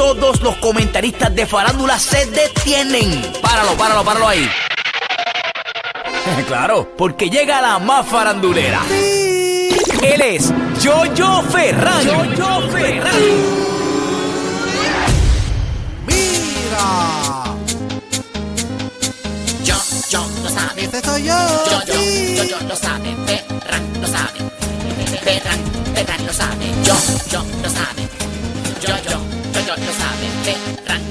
todos los comentaristas de farándula se detienen. Páralo, páralo, páralo ahí. claro, porque llega la más farandulera. Él es Jojo Ferran. Jojo Ferran. Mira. Yo, yo, lo sabe. Ese soy yo. Yo, yo, sí. yo, yo, lo sabe. Ferran lo sabe. Ferran, Ferran lo sabe. Yo, yo, lo sabe. Yo, yo, yo, lo sabe. Ferran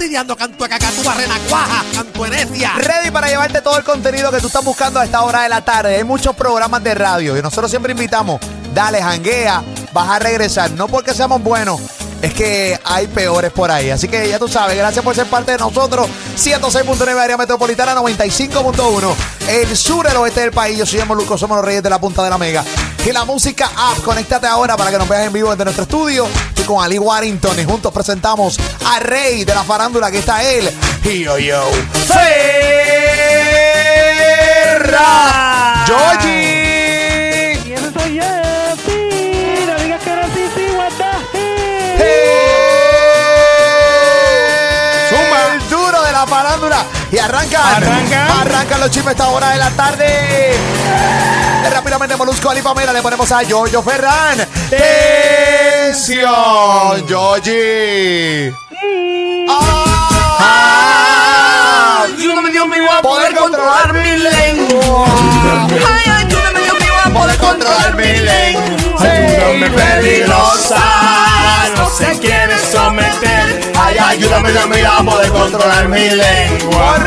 siempre estás fastidiando cantueca, cantúa, renacuaja, cantuenecia. Ready para llevarte todo el contenido que tú estás buscando a esta hora de la tarde. Hay muchos programas de radio y nosotros siempre invitamos, dale, janguea, vas a regresar. No porque seamos buenos, es que hay peores por ahí. Así que ya tú sabes, gracias por ser parte de nosotros. 106.9 área metropolitana, 95.1. El sur, el oeste del país. Yo soy Moluco, somos los reyes de la punta de la mega. Y la música app, conéctate ahora para que nos veas en vivo desde nuestro estudio. Estoy con Ali Warrington y juntos presentamos a Rey de la farándula, que está él. Y yo, yo. Ferra. Georgie. Y ese soy yo, sí. No digas que no, sí, sí, what the hell. Zumba. El duro de la farándula. Y arrancan. Arrancan. Arrancan los chismes a esta hora de la tarde. Rápidamente, Molusco, Ali Pamela, le ponemos a Giorgio Ferran. ¡Tensión! Georgie. ¡Ah! Ayúdame, Dios mío, a Poder controlar mi lengua. Ay, ayúdame, Dios mío, a Poder controlar mi lengua. Ayúdame, peligrosa, no se quiere someter. Ay, ayúdame, Dios mío, a poder controlar mi lengua.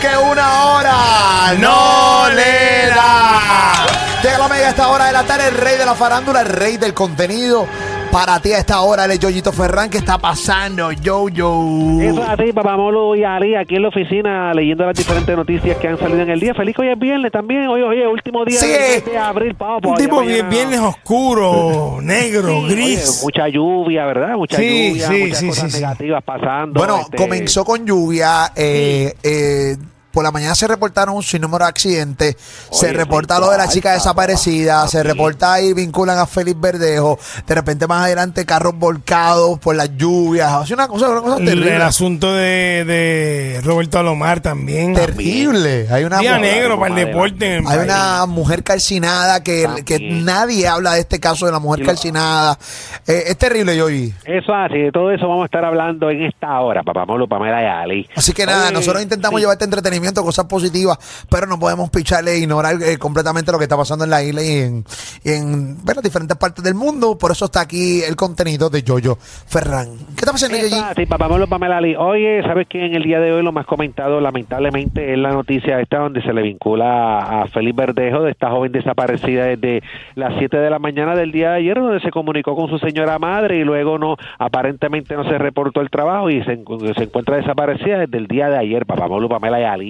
Que una hora no le da. Llega la mega esta hora de la tarde, el rey de la farándula, el rey del contenido. Para ti a esta hora, el Yoyito Ferran, ¿qué está pasando? Yo, yo. Eso es así, papá Molo y Ali, aquí en la oficina, leyendo las diferentes noticias que han salido en el día. Feliz que hoy es viernes también. Hoy, oye, último día Sí. mes de abril, papá. Un tipo bien, viernes oscuro, negro, gris. mucha lluvia, ¿verdad? Mucha Sí, lluvia, muchas cosas negativas pasando. Bueno, este, comenzó con lluvia. eh, eh, por la mañana se reportaron un sinnúmero de accidentes. se reporta lo de la chica desaparecida. Se reporta y vinculan a Félix Verdejo. De repente, más adelante, carros volcados por las lluvias. O sea, una cosa, una cosa terrible. el asunto de, de Roberto Alomar también. terrible. Hay una, Día mujer- negro para el deporte. en el hay país. una mujer calcinada que, que nadie habla de este caso de la mujer calcinada. Eh, es terrible, yo vi. Eso así, de todo eso vamos a estar hablando en esta hora, papá Molo, Pamela y Ali. Así que nada, Oye, nosotros intentamos sí. llevarte entretenimiento, cosas positivas, pero no podemos picharle e ignorar eh, completamente lo que está pasando en la isla y en, en bueno, diferentes partes del mundo. Por eso está aquí el contenido de Yoyo Ferran. ¿Qué está pasando, papá Molo, Pamela Ali. Oye, ¿sabes que en el día de hoy lo más comentado, lamentablemente, es la noticia esta donde se le vincula a Félix Verdejo, de esta joven desaparecida desde las 7 de la mañana del día de ayer, donde se comunicó con su señora madre y luego no, aparentemente no se reportó el trabajo y se, se encuentra desaparecida desde el día de ayer, papá Pamela y Ali.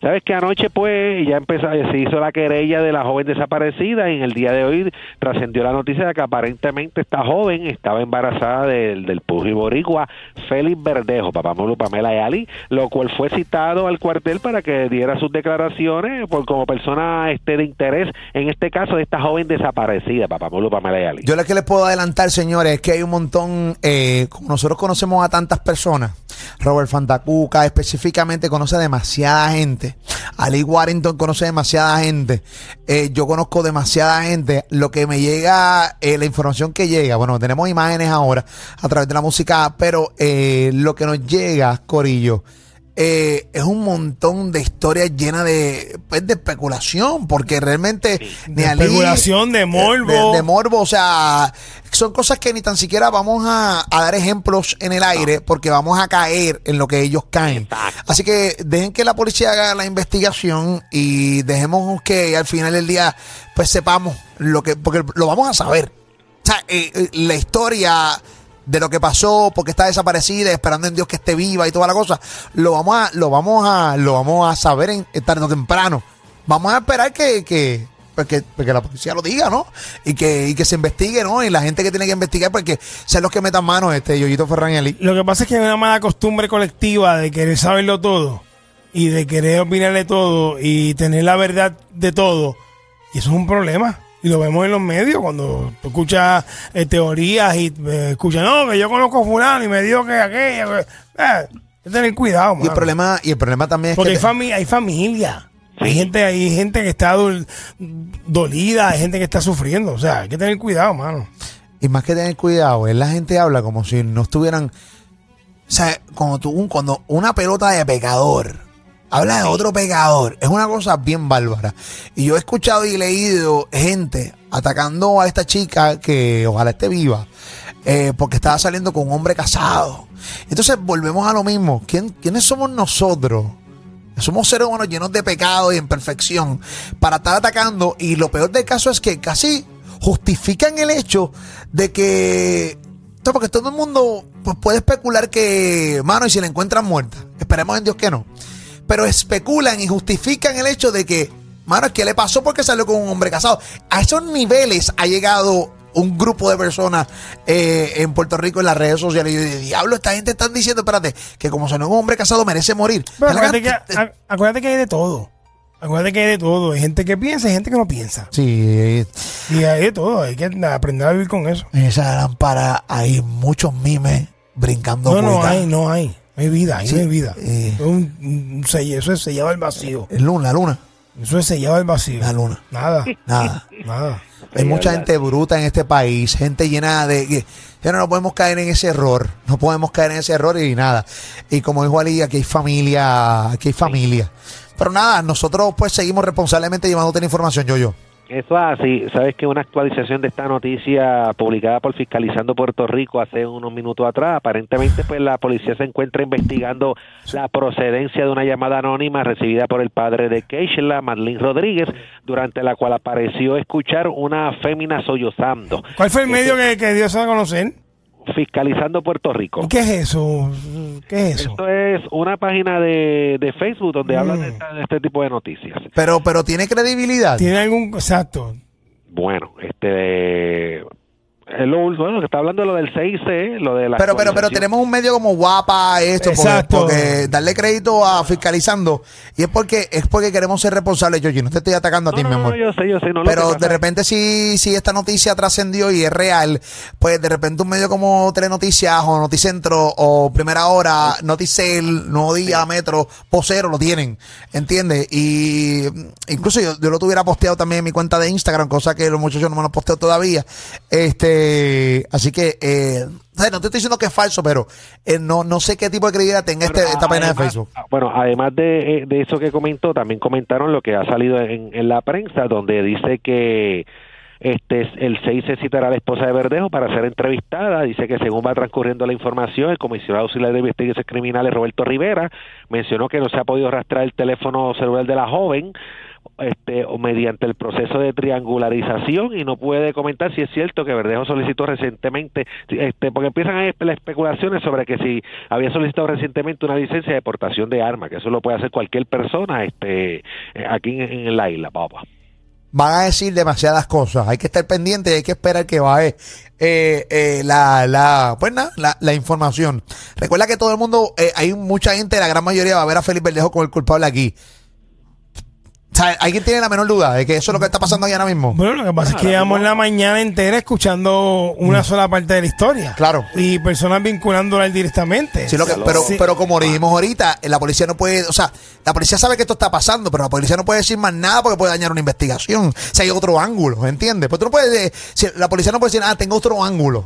¿Sabes que anoche, pues, ya empezó, se hizo la querella de la joven desaparecida y en el día de hoy trascendió la noticia de que aparentemente esta joven estaba embarazada del, del Boricua, Félix Verdejo, papá Molo, Pamela y Ali, lo cual fue citado al cuartel para que diera sus declaraciones por como persona este de interés, en este caso de esta joven desaparecida, papá Molo, Pamela y Ali. Yo lo que les puedo adelantar, señores, es que hay un montón, eh, como nosotros conocemos a tantas personas, Robert Fantacuca específicamente conoce demasiada gente. Ali Warrington conoce demasiada gente. Eh, yo conozco demasiada gente. Lo que me llega, eh, la información que llega, bueno, tenemos imágenes ahora a través de la música, pero eh, lo que nos llega, Corillo, eh, es un montón de historias llenas de, pues, de especulación, porque realmente ni De Ali- especulación, de morbo. de, de morbo, o sea, son cosas que ni tan siquiera vamos a, a dar ejemplos en el aire, porque vamos a caer en lo que ellos caen. Así que dejen que la policía haga la investigación y dejemos que al final del día, pues sepamos lo que, porque lo vamos a saber. O sea, eh, eh, la historia de lo que pasó, porque está desaparecida, esperando en Dios que esté viva y toda la cosa, lo vamos a, lo vamos a, lo vamos a saber en, tarde o temprano. Vamos a esperar que, que, pues que, pues la policía lo diga, ¿no? Y que, y que se investigue, ¿no? Y la gente que tiene que investigar, porque sean los que metan mano, este Yoyito Ferran y Ali. Lo que pasa es que hay una mala costumbre colectiva de querer saberlo todo y de querer opinarle todo y tener la verdad de todo. Y eso es un problema. Y lo vemos en los medios cuando escuchas eh, teorías y eh, escuchas, no, que yo conozco a fulano y me dijo que aquella. que-". Eh, hay que tener cuidado, Y el mano. problema, y el problema también es Porque que hay, fami- hay familia. Hay gente, hay gente que está dol- dolida, hay gente que está sufriendo. O sea, hay que tener cuidado, mano. Y más que tener cuidado, es la gente habla como si no estuvieran. O sea, cuando, tú, cuando una pelota de pecador habla de otro pecador, es una cosa bien bárbara. Y yo he escuchado y leído gente atacando a esta chica que ojalá esté viva, eh, porque estaba saliendo con un hombre casado. Entonces volvemos a lo mismo. ¿Quién, ¿Quiénes somos nosotros? Somos seres humanos llenos de pecado y imperfección para estar atacando. Y lo peor del caso es que casi justifican el hecho de que. Porque todo el mundo pues, puede especular que, mano, y si la encuentran muerta. Esperemos en Dios que no. Pero especulan y justifican el hecho de que, mano, es que le pasó porque salió con un hombre casado. A esos niveles ha llegado un grupo de personas eh, en Puerto Rico en las redes sociales. Y yo diablo, esta gente está diciendo, espérate, que como salió con un hombre casado merece morir. Pero acuérdate, que, te- a- acuérdate que hay de todo. Acuérdate que hay de todo. Hay gente que piensa y gente que no piensa. Sí, Y hay de todo. Hay que aprender a vivir con eso. en esa lámpara hay muchos mimes brincando. No, no hay, no hay. No hay vida, ahí Sí, no hay vida. eh. Es un, un selle- eso es sellado al vacío. El luna, la luna, Eso es sellado al vacío. la luna. Nada, Nada. nada. Hay mucha gente bruta en este país, gente llena de... que ya no, no podemos caer en ese error, no podemos caer en ese error y nada. Y como dijo Ali, aquí hay familia, aquí hay familia. Pero nada, nosotros pues seguimos responsablemente llevándote la información, yo, yo. Eso es así. Sabes que una actualización de esta noticia publicada por Fiscalizando Puerto Rico hace unos minutos atrás, aparentemente pues la policía se encuentra investigando la procedencia de una llamada anónima recibida por el padre de Keishla, Marlene Rodríguez, durante la cual apareció escuchar una fémina sollozando. ¿Cuál fue el medio que, que dio eso a conocer? Fiscalizando Puerto Rico. ¿Y ¿Qué es eso? ¿Qué es eso? Esto es una página de, de Facebook donde hablan Mm. de, esta- de este tipo de noticias. Pero, pero tiene credibilidad. ¿Tiene algún... Exacto. Bueno, este es lo, bueno, que está hablando de lo del 6C, lo de la Pero, pero, pero tenemos un medio como guapa esto, porque, Exacto. porque darle crédito a fiscalizando y es porque es porque queremos ser responsables, Yoyi. No te estoy atacando a ti, no, mi no, amor. no, yo sé, yo sé, no, lo Pero de repente si, si esta noticia trascendió y es real, pues de repente un medio como Telenoticias o Noticentro o Primera Hora, Noticel, Nuevo Día, Metro, Posero lo tienen, ¿entiendes? Y incluso yo, yo lo tuviera posteado también en mi cuenta de Instagram, cosa que los muchachos no me lo han posteado todavía. Este, así que, eh, o sea, no te estoy diciendo que es falso, pero eh, no, no sé qué tipo de credibilidad tenga este, esta página de Facebook. Bueno, además de, eh, de eso que comentó, también comentaron lo que ha salido en, en la prensa, donde dice que este el 6 se citará a la esposa de Verdejo para ser entrevistada. Dice que según va transcurriendo la información, el comisionado auxiliar de investigaciones criminales, Roberto Rivera, mencionó que no se ha podido rastrear el teléfono celular de la joven este, o mediante el proceso de triangularización y no puede comentar si es cierto que Verdejo solicitó recientemente, este, porque empiezan las especulaciones sobre que si había solicitado recientemente una licencia de portación de armas, que eso lo puede hacer cualquier persona este, aquí en, en la isla, papá. van a decir demasiadas cosas. Hay que estar pendiente y hay que esperar que baje eh, eh, la, la, pues la información. Recuerda que todo el mundo, eh, hay mucha gente, la gran mayoría va a ver a Felipe Verdejo como el culpable aquí. O sea, ¿alguien tiene la menor duda de que eso es lo que está pasando ahí ahora mismo? Bueno, lo que pasa es que llevamos la mañana entera escuchando una sola parte de la historia. Mm. Claro. Y personas vinculándola directamente. Sí, lo que- pero, Sí. pero como dijimos ahorita, la policía no puede, o sea, la policía sabe que esto está pasando, pero la policía no puede decir más nada porque puede dañar una investigación. Si hay otro ángulo, ¿entiendes? Pues tú no puedes, de- si la policía no puede decir, ah, tengo otro ángulo.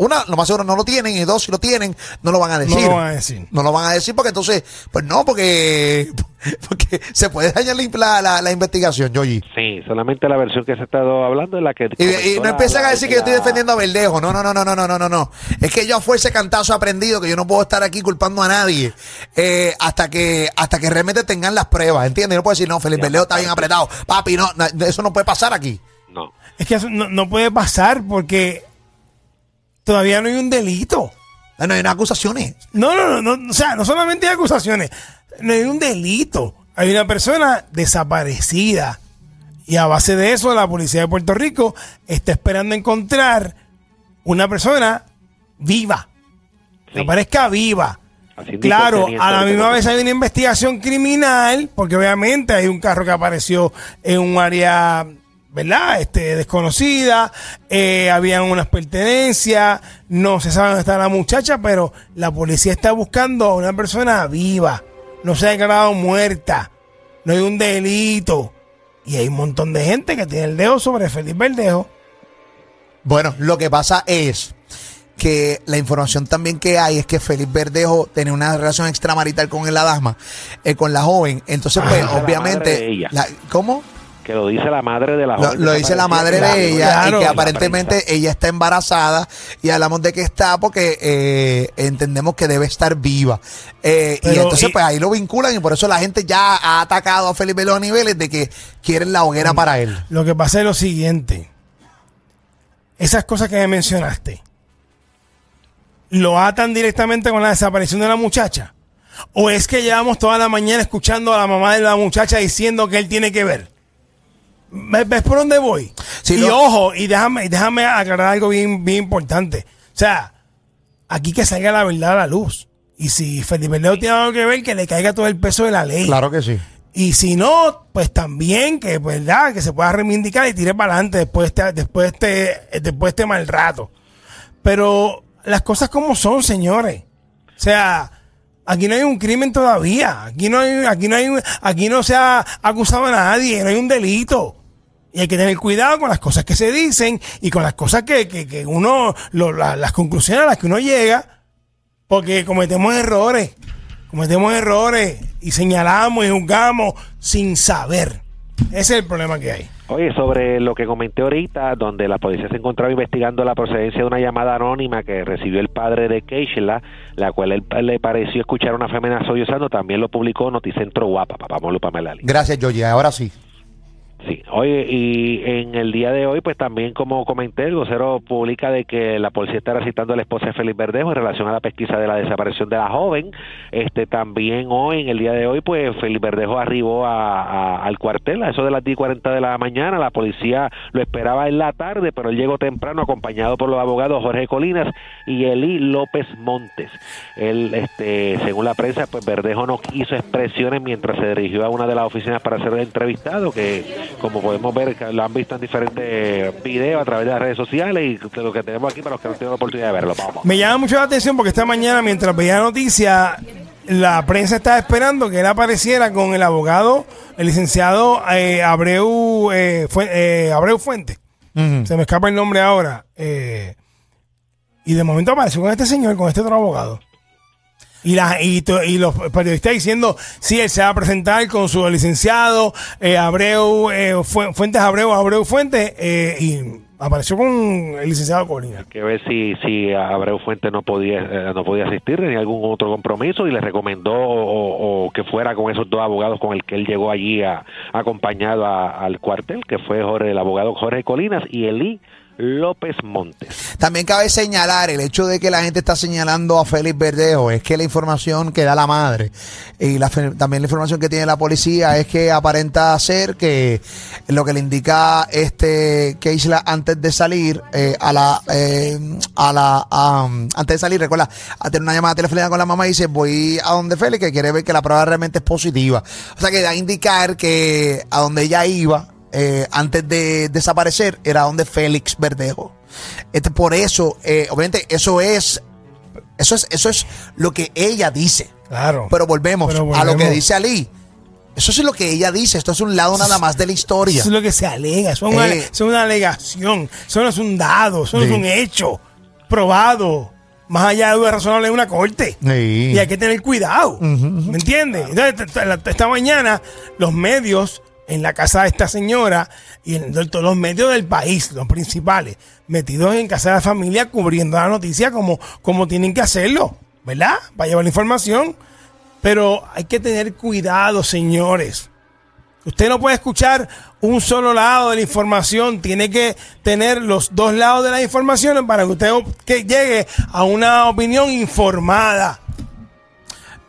Una, lo más seguro no lo tienen. Y dos, si lo tienen, no lo van a decir. No lo van a decir. No lo van a decir porque entonces, pues no, porque, porque se puede dañar la, la, la investigación, Yoyi. Sí, solamente la versión que se ha estado hablando es la que. Y, no empiezan a decir que yo estoy defendiendo a Verdejo. No, no, no, no, no, no, no, no. Es que yo fue ese cantazo aprendido que yo no puedo estar aquí culpando a nadie eh, hasta que hasta que realmente tengan las pruebas, ¿entiendes? No puedo decir, no, Felipe Verdejo está bien apretado. Papi, no, eso no puede pasar aquí. No. Es que eso no, no puede pasar porque todavía no hay un delito. No, hay unas acusaciones. No, no, no, no, o sea, no solamente hay acusaciones, no hay un delito. Hay una persona desaparecida. Y a base de eso, la policía de Puerto Rico está esperando encontrar una persona viva. Que aparezca viva. Así Claro, a la misma vez hay una investigación criminal, porque obviamente hay un carro que apareció en un área, ¿verdad? Este, desconocida, eh, habían unas pertenencias, no se sabe dónde está la muchacha, pero la policía está buscando a una persona viva, no se ha declarado muerta, no hay un delito. Y hay un montón de gente que tiene el dedo sobre Felipe Verdejo. Bueno, lo que pasa es que la información también que hay es que Felipe Verdejo tenía una relación extramarital con la dama, eh, con la joven. Entonces, pues, Ah, madre obviamente. la- ¿Cómo? Que lo dice la madre de la Lo, joven lo dice la madre de ella Claro. y que aparentemente ella está embarazada y hablamos de que está porque eh, entendemos que debe estar viva. Eh, y entonces y- pues ahí lo vinculan y por eso la gente ya ha atacado a Felipe a niveles de que quieren la hoguera para él. Lo que pasa es lo siguiente. Esas cosas que me mencionaste, ¿lo atan directamente con la desaparición de la muchacha? ¿O es que llevamos toda la mañana escuchando a la mamá de la muchacha diciendo que él tiene que ver? ¿Ves, por dónde voy? Y ojo, y déjame, déjame aclarar algo bien, bien importante. O sea, aquí que salga la verdad a la luz. Y si Felipe Leo tiene algo que ver, que le caiga todo el peso de la ley. que sí. Y si no, pues también que, ¿verdad? que se pueda reivindicar y tire para adelante después de este, después de este, después de este mal rato. Pero las cosas como son, señores. O sea, aquí no hay un crimen todavía. Aquí no hay, aquí no hay, aquí no se ha acusado a nadie, no hay un delito. Y hay que tener cuidado con las cosas que se dicen y con las cosas que, que, que uno, lo- la- las conclusiones a las que uno llega, porque cometemos errores, cometemos errores y señalamos y juzgamos sin saber. Ese es el problema que hay. Oye, sobre lo que comenté ahorita, donde la policía se encontraba investigando la procedencia de una llamada anónima que recibió el padre de Keishla, la cual él, le pareció escuchar a una femena sollozando, también lo publicó Noticentro Guapa, papá Molupa Melali. Gracias, Yoyi. Ahora sí. Sí, oye, y en el día de hoy, pues también como comenté, el vocero publica de que la policía estará citando a la esposa de Félix Verdejo en relación a la pesquisa de la desaparición de la joven. Este también hoy, en el día de hoy, pues Félix Verdejo arribó a, a- al cuartel a eso de las 10 y 40 de la mañana. La policía lo esperaba en la tarde, pero él llegó temprano acompañado por los abogados Jorge Colinas y Eli López Montes. Él, este, según la prensa, pues Verdejo no hizo expresiones mientras se dirigió a una de las oficinas para ser entrevistado, que como podemos ver, que lo han visto en diferentes videos a través de las redes sociales y lo que tenemos aquí para los que no tienen la oportunidad de verlo. Vamos. Me llama mucho la atención porque esta mañana, mientras veía la noticia, la prensa estaba esperando que él apareciera con el abogado, el licenciado eh, Abreu, eh, Fue- eh, Abreu Fuente. Se me escapa el nombre ahora. eh, y de momento apareció con este señor, con este otro abogado. Y, la, y, to- y los periodistas diciendo, sí, él se va a presentar con su licenciado eh, Abreu, eh, Fu- Fuentes Abreu, Abreu Fuentes, eh, y apareció con el licenciado Colina. que ver si si Abreu Fuente no podía eh, no podía asistir ni algún otro compromiso y le recomendó o, que fuera con esos dos abogados con el que él llegó allí a, acompañado al cuartel que fue Jorge, el abogado Jorge Colinas y Eli López Montes. También cabe señalar el hecho de que la gente está señalando a Félix Verdejo es que la información que da la madre y también la información que tiene la policía es que aparenta ser que lo que le indica este Keisla antes de salir eh, a la eh, antes de salir recuerda a tener una llamada telefónica con la mamá y dice voy a donde Félix que quiere ver que la prueba realmente es positiva o sea que da a indicar que a donde ella iba eh, antes de desaparecer era donde Félix Verdejo. Este, por eso, eh, obviamente, eso es, eso es, eso es lo que ella dice. Claro. Pero volvemos, Pero a lo que dice Ali. Eso es lo que ella dice. Esto es un lado nada más de la historia. Eso es lo que se alega. Eso es una, Eh. una alegación. Eso no es un dado. Eso no Sí. es un hecho probado. Más allá de duda razonable en una corte. Sí. Y hay que tener cuidado. ¿Me entiendes? Entonces, esta mañana, los medios en la casa de esta señora y en todos los medios del país, los principales, metidos en casa de la familia, cubriendo la noticia como, como tienen que hacerlo, ¿verdad? Para llevar la información. Pero hay que tener cuidado, señores. Usted no puede escuchar un solo lado de la información, tiene que tener los dos lados de la información para que usted llegue a una opinión informada.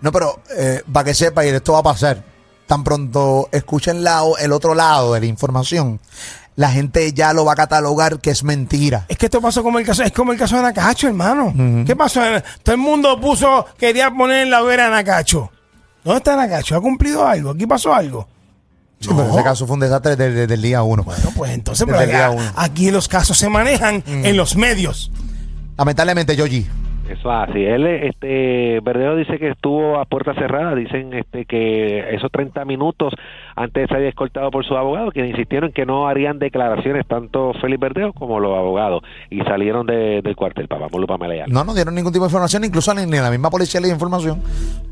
No, pero eh, para que sepa, y esto va a pasar, tan pronto escuchen la- el otro lado de la información, la gente ya lo va a catalogar que es mentira. Es que esto pasó como el caso, es como el caso de Nacacho, hermano. ¿Qué pasó? Todo el mundo puso, quería poner en la hoguera a Nacacho. ¿Dónde está Nacacho? ¿Ha cumplido algo? ¿Aquí pasó algo? Sí, pero ese caso fue un desastre desde, desde el día uno. Bueno, pues entonces, pero aquí los casos se manejan en los medios. Lamentablemente, Yogi. Eso así. Él, este, Verdejo dice que estuvo a puerta cerrada. Dicen, este, que esos 30 minutos antes de ser escoltado por su abogado, que insistieron que no harían declaraciones tanto Félix Verdejo como los abogados y salieron de- del cuartel. Papá, y Alba. No nos dieron ningún tipo de información, incluso ni, ni la misma policía le dio información.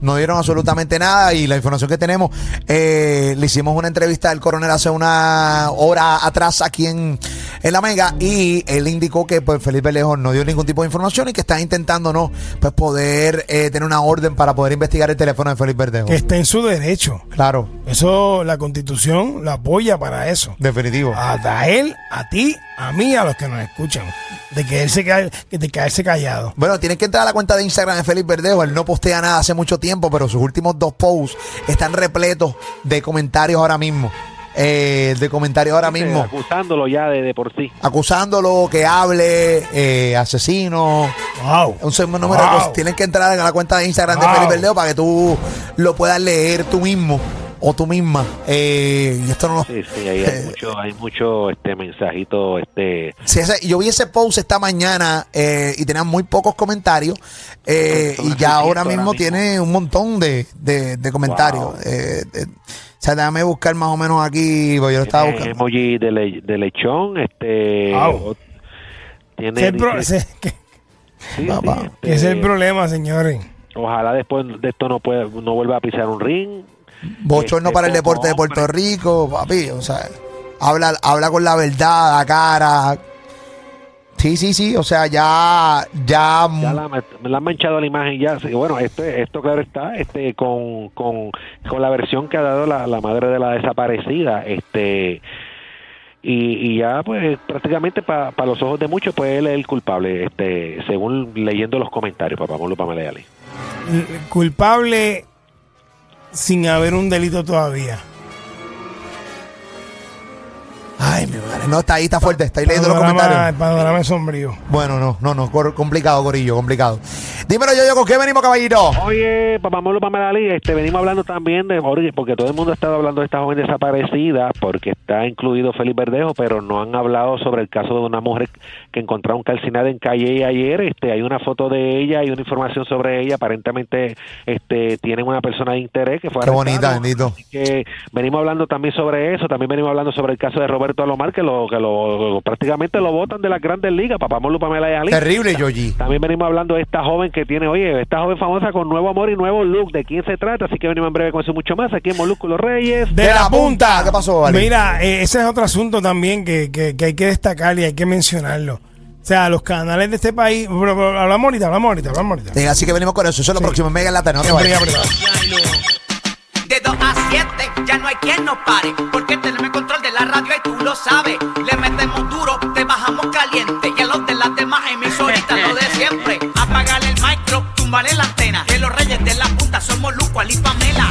No dieron absolutamente nada y la información que tenemos, eh, le hicimos una entrevista al coronel hace una hora atrás aquí en, en La Mega y él indicó que pues Felipe Lejos no dio ningún tipo de información y que está intentando no pues poder eh, tener una orden para poder investigar el teléfono de Felipe Verdejo. Que está en su derecho. Claro, Eso, la constitución lo apoya para eso. definitivo. A, a él, a ti, a mí, a los que nos escuchan. De que él se ca- de quedarse callado. Bueno, tienen que entrar a la cuenta de Instagram de Félix Verdejo. Él no postea nada hace mucho tiempo, pero sus últimos dos posts están repletos de comentarios ahora mismo. Eh, de comentarios ahora mismo. Acusándolo ya de, de por sí. Acusándolo, que hable, eh, asesino. Wow. Un número de Wow. cosas. Tienen que entrar a la cuenta de Instagram de Wow. Félix Verdejo para que tú lo puedas leer tú mismo o tú misma. Eh, y esto no lo- Sí, sí, ahí hay mucho, hay mucho este mensajito, este, Sí, ese- yo vi ese post esta mañana eh, y tenía muy pocos comentarios eh, y ya ahora ahora mismo mismo. tiene un montón de, de- de comentarios. Wow. Eh, eh, o sea, déjame buscar más o menos aquí, porque yo lo estaba buscando. emoji de, le- de lechón, este, Wow. tiene, dice- que- sí, Papá. ese es el este, problema, señores. Ojalá después de esto no pueda, no vuelva a pisar un ring. Bochorno este, para el deporte de Puerto. Rico, papi, o sea, habla, habla con la verdad, a cara. Sí, sí, sí, o sea, ya, ya, Ya la, me la han manchado la imagen ya. Sí, bueno, esto, esto claro está, este, con, con, con la versión que ha dado la, la madre de la desaparecida, este, y, y ya pues prácticamente para los ojos de muchos pues él es el culpable, este, según leyendo los comentarios, papá Molo Pamela Culpable sin haber un delito todavía. Ay, mi madre, no, está ahí, está fuerte, está ahí leyendo los Panorama- comentarios. El panorama es sombrío. Bueno, no, no, no, cor- complicado, Corillo, complicado. Dímelo yo, yo, ¿con qué venimos, caballito? Oye, papá Molo Pamela Ali, este, venimos hablando también de, oye, porque todo el mundo ha estado hablando de esta joven desaparecida, porque está incluido Félix Verdejo, pero no han hablado sobre el caso de una mujer que encontraron calcinada en calle ayer, este, hay una foto de ella, hay una información sobre ella, aparentemente, este, tienen una persona de interés que fue Qué arrestada. bonita, bendito. Así que venimos hablando también sobre eso, también venimos hablando sobre el caso de Roberto Alomar, que lo, que lo, prácticamente lo votan de las grandes ligas, papá Molo Pamela y Ali. Terrible, Yogi. También venimos hablando de esta joven que tiene, oye, esta joven famosa con nuevo amor y nuevo look. ¿De quién se trata? Así que venimos en breve con eso mucho más aquí en Molúsculos Reyes. De, la, punta. ¿Qué pasó, Ali? Mira, eh, ese es otro asunto también que, que- que hay que destacar y hay que mencionarlo. O sea, los canales de este país. hablamos ahorita, hablamos ahorita, hablamos ahorita. Así que venimos con eso. Eso es lo próximo. en Mega en la tarde. No te quien no pare, porque tenemos control de la radio y tú lo sabes. Le metemos duro, te bajamos caliente y a los de las demás emisoritas lo de siempre. Apagale el micro, tumbale la antena, que los reyes de la punta somos Luco, Ali Pamela.